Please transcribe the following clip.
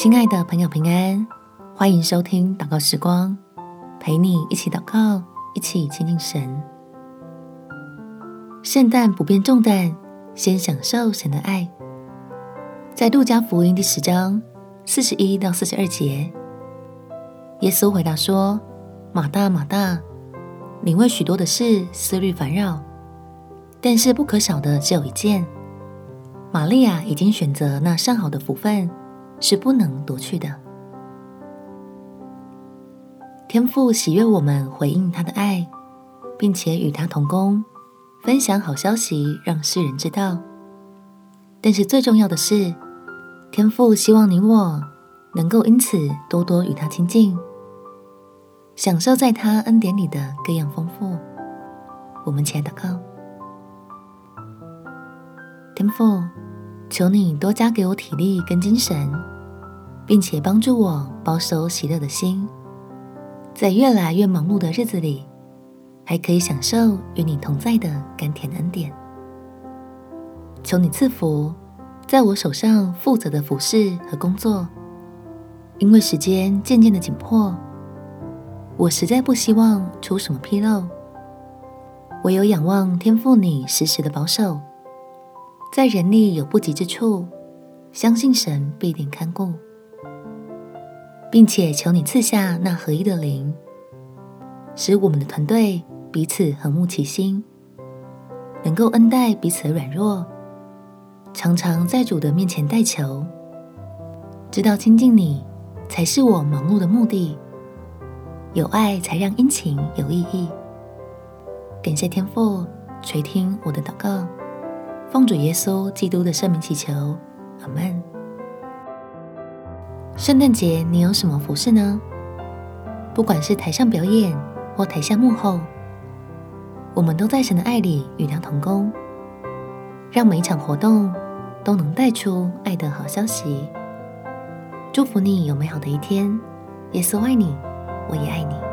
亲爱的朋友，平安，欢迎收听祷告时光，陪你一起祷告，一起亲近神。圣诞不变重担，先享受神的爱。在路加福音第十章四十一到四十二节，耶稣回答说：“马大，马大，你为许多的事思虑烦扰，但是不可少的只有一件。玛利亚已经选择那上好的福分。”是不能夺去的。天父喜悦我们回应他的爱，并且与他同工，分享好消息，让世人知道。但是最重要的是，天父希望你我能够因此多多与他亲近，享受在他恩典里的各样丰富。我们前祷告，天父。求你多加给我体力跟精神，并且帮助我保守喜乐的心，在越来越忙碌的日子里，还可以享受与你同在的甘甜恩典。求你赐福在我手上负责的服饰和工作，因为时间渐渐的紧迫，我实在不希望出什么纰漏，唯有仰望天父你时时的保守。在人力有不及之处，相信神必定看顾，并且求你赐下那合一的灵，使我们的团队彼此和睦齐心，能够恩待彼此的软弱，常常在主的面前代求，知道亲近你才是我忙碌的目的，有爱才让殷勤有意义。感谢天父垂听我的祷告。奉主耶稣基督的圣名祈求，阿门。圣诞节你有什么服饰呢？不管是台上表演或台下幕后，我们都在神的爱里与他同工，让每一场活动都能带出爱的好消息。祝福你有美好的一天，耶稣爱你，我也爱你。